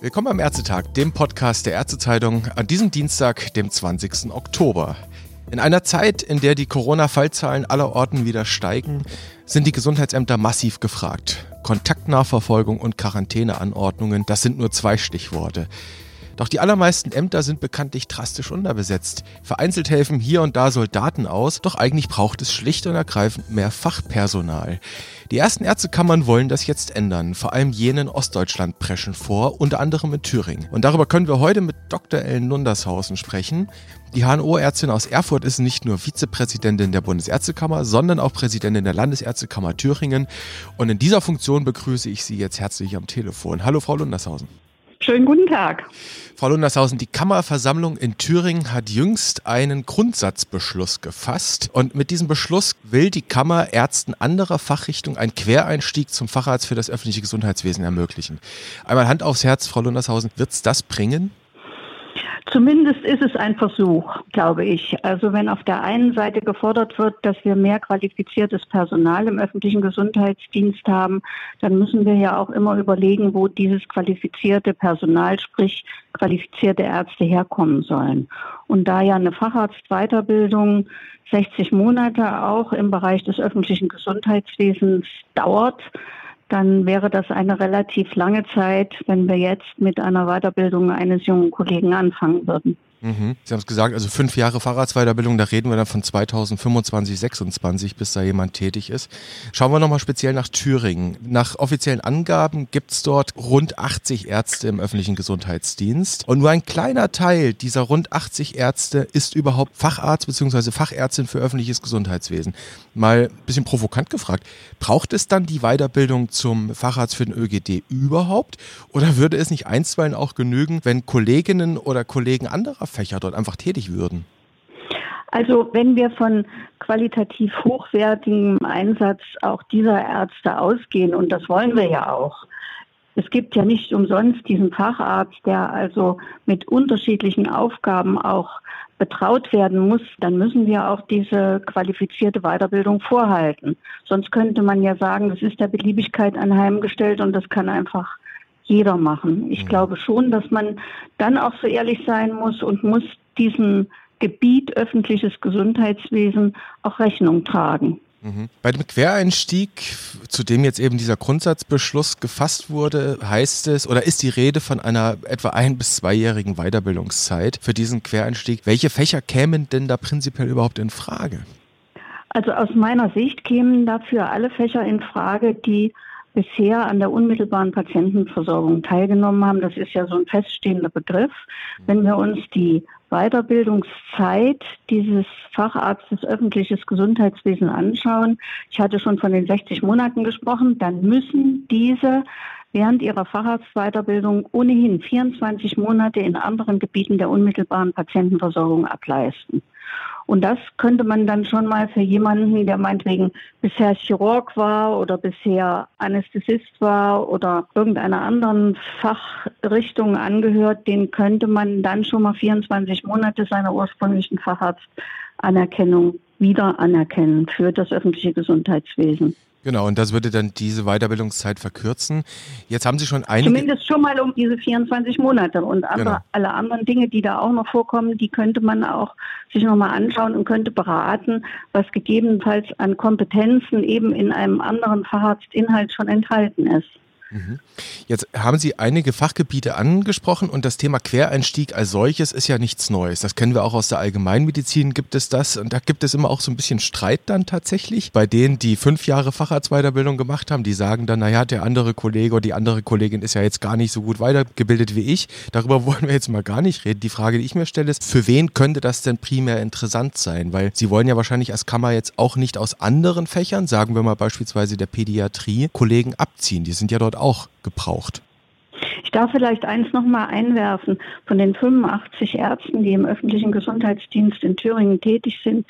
Willkommen am Ärztetag, dem Podcast der Ärztezeitung, an diesem Dienstag, dem 20. Oktober. In einer Zeit, in der die Corona-Fallzahlen aller Orten wieder steigen, sind die Gesundheitsämter massiv gefragt. Kontaktnachverfolgung und Quarantäneanordnungen, das sind nur zwei Stichworte. Doch die allermeisten Ämter sind bekanntlich drastisch unterbesetzt. Vereinzelt helfen hier und da Soldaten aus, doch eigentlich braucht es schlicht und ergreifend mehr Fachpersonal. Die ersten Ärztekammern wollen das jetzt ändern. Vor allem jene in Ostdeutschland preschen vor, unter anderem in Thüringen. Und darüber können wir heute mit Dr. Ellen Nundershausen sprechen. Die HNO-Ärztin aus Erfurt ist nicht nur Vizepräsidentin der Bundesärztekammer, sondern auch Präsidentin der Landesärztekammer Thüringen. Und in dieser Funktion begrüße ich Sie jetzt herzlich am Telefon. Hallo, Frau Lundershausen. Schönen guten Tag. Frau Lundershausen, die Kammerversammlung in Thüringen hat jüngst einen Grundsatzbeschluss gefasst. Und mit diesem Beschluss will die Kammer Ärzten anderer Fachrichtungen einen Quereinstieg zum Facharzt für das öffentliche Gesundheitswesen ermöglichen. Einmal Hand aufs Herz, Frau Lundershausen, wird es das bringen? Zumindest ist es ein Versuch, glaube ich. Also wenn auf der einen Seite gefordert wird, dass wir mehr qualifiziertes Personal im öffentlichen Gesundheitsdienst haben, dann müssen wir ja auch immer überlegen, wo dieses qualifizierte Personal, sprich qualifizierte Ärzte herkommen sollen. Und da ja eine Facharztweiterbildung 60 Monate auch im Bereich des öffentlichen Gesundheitswesens dauert, dann wäre das eine relativ lange Zeit, wenn wir jetzt mit einer Weiterbildung eines jungen Kollegen anfangen würden. Mhm. Sie haben es gesagt, also fünf Jahre Fahrradsweiterbildung, da reden wir dann von 2025, 26, bis da jemand tätig ist. Schauen wir nochmal speziell nach Thüringen. Nach offiziellen Angaben gibt es dort rund 80 Ärzte im öffentlichen Gesundheitsdienst. Und nur ein kleiner Teil dieser rund 80 Ärzte ist überhaupt Facharzt bzw. Fachärztin für öffentliches Gesundheitswesen. Mal ein bisschen provokant gefragt, braucht es dann die Weiterbildung zum Facharzt für den ÖGD überhaupt? Oder würde es nicht einstweilen auch genügen, wenn Kolleginnen oder Kollegen anderer Fächer dort einfach tätig würden? Also wenn wir von qualitativ hochwertigem Einsatz auch dieser Ärzte ausgehen, und das wollen wir ja auch, es gibt ja nicht umsonst diesen Facharzt, der also mit unterschiedlichen Aufgaben auch betraut werden muss, dann müssen wir auch diese qualifizierte Weiterbildung vorhalten. Sonst könnte man ja sagen, das ist der Beliebigkeit anheimgestellt und das kann einfach jeder machen. Ich mhm. glaube schon, dass man dann auch so ehrlich sein muss und muss diesem Gebiet öffentliches Gesundheitswesen auch Rechnung tragen. Mhm. Bei dem Quereinstieg, zu dem jetzt eben dieser Grundsatzbeschluss gefasst wurde, heißt es oder ist die Rede von einer etwa ein- bis zweijährigen Weiterbildungszeit für diesen Quereinstieg. Welche Fächer kämen denn da prinzipiell überhaupt in Frage? Also aus meiner Sicht kämen dafür alle Fächer in Frage, die bisher an der unmittelbaren Patientenversorgung teilgenommen haben. Das ist ja so ein feststehender Begriff. Wenn wir uns die Weiterbildungszeit dieses Facharztes öffentliches Gesundheitswesen anschauen, ich hatte schon von den 60 Monaten gesprochen, dann müssen diese während ihrer Facharztweiterbildung ohnehin 24 Monate in anderen Gebieten der unmittelbaren Patientenversorgung ableisten. Und das könnte man dann schon mal für jemanden, der meinetwegen bisher Chirurg war oder bisher Anästhesist war oder irgendeiner anderen Fachrichtung angehört, den könnte man dann schon mal 24 Monate seiner ursprünglichen Facharztanerkennung wieder anerkennen für das öffentliche Gesundheitswesen. Genau, und das würde dann diese Weiterbildungszeit verkürzen. Jetzt haben Sie schon einige... Zumindest schon mal um diese 24 Monate. Und andere, genau. alle anderen Dinge, die da auch noch vorkommen, die könnte man auch sich nochmal anschauen und könnte beraten, was gegebenenfalls an Kompetenzen eben in einem anderen Facharztinhalt schon enthalten ist. Jetzt haben Sie einige Fachgebiete angesprochen und das Thema Quereinstieg als solches ist ja nichts Neues. Das kennen wir auch aus der Allgemeinmedizin, gibt es das und da gibt es immer auch so ein bisschen Streit dann tatsächlich. Bei denen, die fünf Jahre Facharztweiterbildung gemacht haben, die sagen dann, naja, der andere Kollege oder die andere Kollegin ist ja jetzt gar nicht so gut weitergebildet wie ich. Darüber wollen wir jetzt mal gar nicht reden. Die Frage, die ich mir stelle, ist, für wen könnte das denn primär interessant sein? Weil Sie wollen ja wahrscheinlich als Kammer jetzt auch nicht aus anderen Fächern, sagen wir mal beispielsweise der Pädiatrie, Kollegen abziehen. Die sind ja dort auch gebraucht. Ich darf vielleicht eins nochmal einwerfen. Von den 85 Ärzten, die im öffentlichen Gesundheitsdienst in Thüringen tätig sind,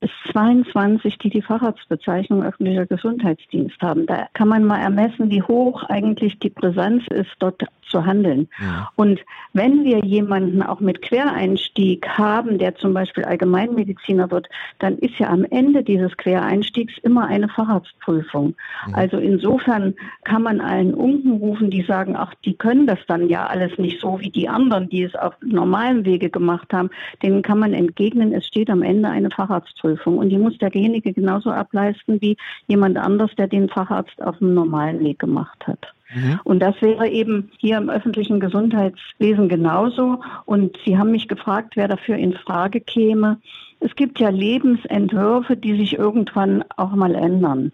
bis 22, die die Facharztbezeichnung öffentlicher Gesundheitsdienst haben. Da kann man mal ermessen, wie hoch eigentlich die Brisanz ist, dort zu handeln. Ja. Und wenn wir jemanden auch mit Quereinstieg haben, der zum Beispiel Allgemeinmediziner wird, dann ist ja am Ende dieses Quereinstiegs immer eine Facharztprüfung. Ja. Also insofern kann man allen Unken rufen, die sagen, ach, die können das dann ja alles nicht so wie die anderen, die es auf normalem Wege gemacht haben. Denen kann man entgegnen, es steht am Ende eine Facharztprüfung und die muss derjenige genauso ableisten wie jemand anders, der den Facharzt auf dem normalen Weg gemacht hat. Mhm. Und das wäre eben hier im öffentlichen Gesundheitswesen genauso. Und Sie haben mich gefragt, wer dafür in Frage käme. Es gibt ja Lebensentwürfe, die sich irgendwann auch mal ändern.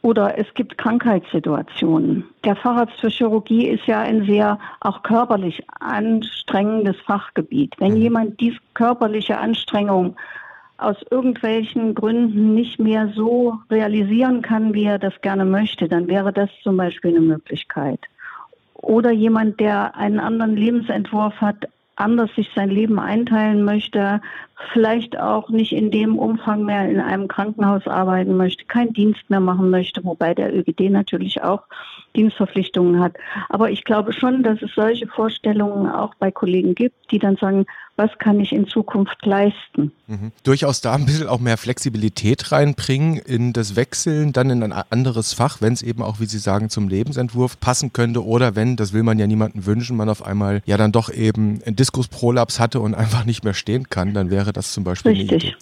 Oder es gibt Krankheitssituationen. Der Facharzt für Chirurgie ist ja ein sehr auch körperlich anstrengendes Fachgebiet. Wenn mhm. jemand diese körperliche Anstrengung aus irgendwelchen Gründen nicht mehr so realisieren kann, wie er das gerne möchte, dann wäre das zum Beispiel eine Möglichkeit. Oder jemand, der einen anderen Lebensentwurf hat, anders sich sein Leben einteilen möchte, vielleicht auch nicht in dem Umfang mehr in einem Krankenhaus arbeiten möchte, keinen Dienst mehr machen möchte, wobei der ÖGD natürlich auch Dienstverpflichtungen hat. Aber ich glaube schon, dass es solche Vorstellungen auch bei Kollegen gibt, die dann sagen, was kann ich in Zukunft leisten? Mhm. Durchaus da ein bisschen auch mehr Flexibilität reinbringen in das Wechseln, dann in ein anderes Fach, wenn es eben auch, wie Sie sagen, zum Lebensentwurf passen könnte oder wenn, das will man ja niemandem wünschen, man auf einmal ja dann doch eben einen Diskusprolaps hatte und einfach nicht mehr stehen kann, dann wäre das zum Beispiel richtig.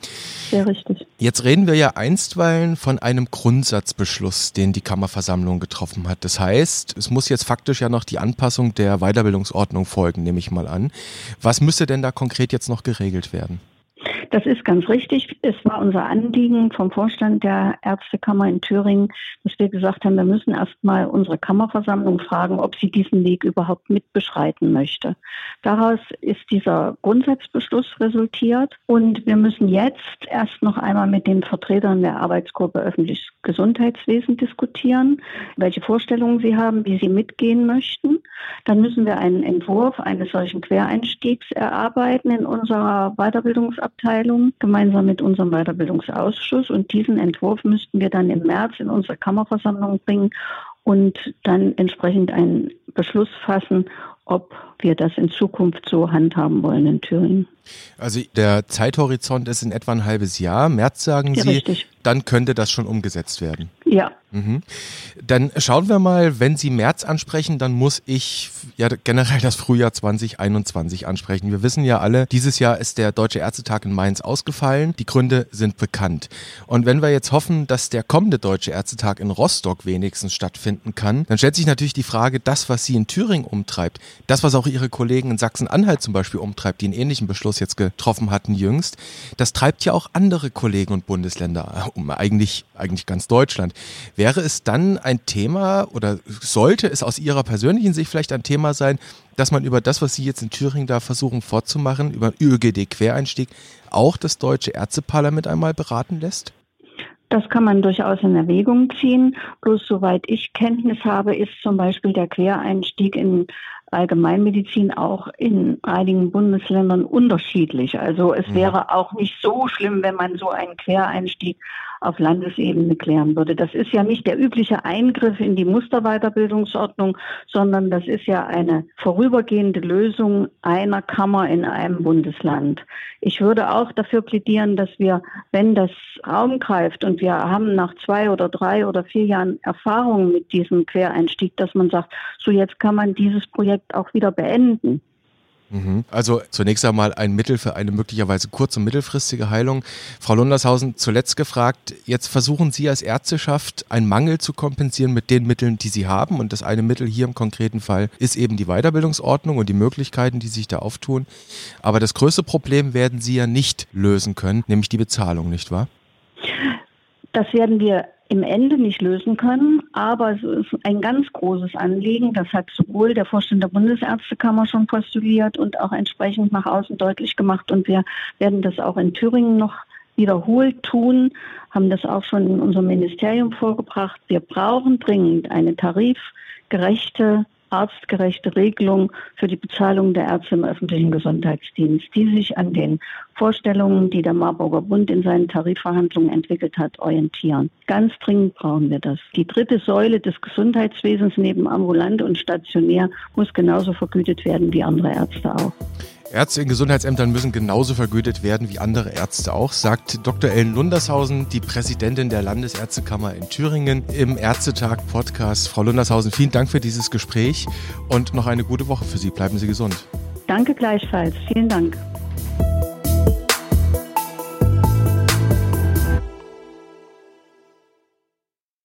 Sehr richtig. Jetzt reden wir ja einstweilen von einem Grundsatzbeschluss, den die Kammerversammlung getroffen hat. Das heißt, es muss jetzt faktisch ja noch die Anpassung der Weiterbildungsordnung folgen, nehme ich mal an. Was müsste denn da konkret jetzt noch geregelt werden? Das ist ganz richtig. Es war unser Anliegen vom Vorstand der Ärztekammer in Thüringen, dass wir gesagt haben, wir müssen erstmal unsere Kammerversammlung fragen, ob sie diesen Weg überhaupt mitbeschreiten möchte. Daraus ist dieser Grundsatzbeschluss resultiert und wir müssen jetzt erst noch einmal mit den Vertretern der Arbeitsgruppe öffentliches Gesundheitswesen diskutieren, welche Vorstellungen sie haben, wie sie mitgehen möchten. Dann müssen wir einen Entwurf eines solchen Quereinstiegs erarbeiten in unserer Weiterbildungsabteilung Abteilung gemeinsam mit unserem Weiterbildungsausschuss. Und diesen Entwurf müssten wir dann im März in unsere Kammerversammlung bringen und dann entsprechend einen Beschluss fassen, ob wir das in Zukunft so handhaben wollen in Thüringen. Also der Zeithorizont ist in etwa ein halbes Jahr. März sagen ja, Sie, richtig. dann könnte das schon umgesetzt werden. Ja. Mhm. Dann schauen wir mal, wenn Sie März ansprechen, dann muss ich ja generell das Frühjahr 2021 ansprechen. Wir wissen ja alle, dieses Jahr ist der Deutsche Ärztetag in Mainz ausgefallen. Die Gründe sind bekannt. Und wenn wir jetzt hoffen, dass der kommende Deutsche Ärztetag in Rostock wenigstens stattfinden kann, dann stellt sich natürlich die Frage, das, was Sie in Thüringen umtreibt, das, was auch Ihre Kollegen in Sachsen-Anhalt zum Beispiel umtreibt, die einen ähnlichen Beschluss jetzt getroffen hatten jüngst, das treibt ja auch andere Kollegen und Bundesländer um, eigentlich, eigentlich ganz Deutschland. Wäre es dann ein Thema oder sollte es aus Ihrer persönlichen Sicht vielleicht ein Thema sein, dass man über das, was Sie jetzt in Thüringen da versuchen fortzumachen, über ÖGD-Quereinstieg, auch das Deutsche Ärzteparlament einmal beraten lässt? Das kann man durchaus in Erwägung ziehen. Bloß soweit ich Kenntnis habe, ist zum Beispiel der Quereinstieg in Allgemeinmedizin auch in einigen Bundesländern unterschiedlich. Also es mhm. wäre auch nicht so schlimm, wenn man so einen Quereinstieg auf Landesebene klären würde. Das ist ja nicht der übliche Eingriff in die Musterweiterbildungsordnung, sondern das ist ja eine vorübergehende Lösung einer Kammer in einem Bundesland. Ich würde auch dafür plädieren, dass wir, wenn das Raum greift und wir haben nach zwei oder drei oder vier Jahren Erfahrung mit diesem Quereinstieg, dass man sagt, so jetzt kann man dieses Projekt auch wieder beenden. Mhm. Also zunächst einmal ein Mittel für eine möglicherweise kurz- und mittelfristige Heilung. Frau Lundershausen, zuletzt gefragt, jetzt versuchen Sie als Ärzteschaft einen Mangel zu kompensieren mit den Mitteln, die Sie haben. Und das eine Mittel hier im konkreten Fall ist eben die Weiterbildungsordnung und die Möglichkeiten, die sich da auftun. Aber das größte Problem werden Sie ja nicht lösen können, nämlich die Bezahlung, nicht wahr? Das werden wir im Ende nicht lösen können, aber es ist ein ganz großes Anliegen. Das hat sowohl der Vorstand der Bundesärztekammer schon postuliert und auch entsprechend nach außen deutlich gemacht. Und wir werden das auch in Thüringen noch wiederholt tun, haben das auch schon in unserem Ministerium vorgebracht. Wir brauchen dringend eine tarifgerechte artgerechte Regelung für die Bezahlung der Ärzte im öffentlichen Gesundheitsdienst, die sich an den Vorstellungen, die der Marburger Bund in seinen Tarifverhandlungen entwickelt hat, orientieren. Ganz dringend brauchen wir das. Die dritte Säule des Gesundheitswesens neben ambulant und stationär muss genauso vergütet werden wie andere Ärzte auch. Ärzte in Gesundheitsämtern müssen genauso vergütet werden wie andere Ärzte auch, sagt Dr. Ellen Lundershausen, die Präsidentin der Landesärztekammer in Thüringen im Ärztetag Podcast. Frau Lundershausen, vielen Dank für dieses Gespräch und noch eine gute Woche für Sie. Bleiben Sie gesund. Danke gleichfalls. Vielen Dank.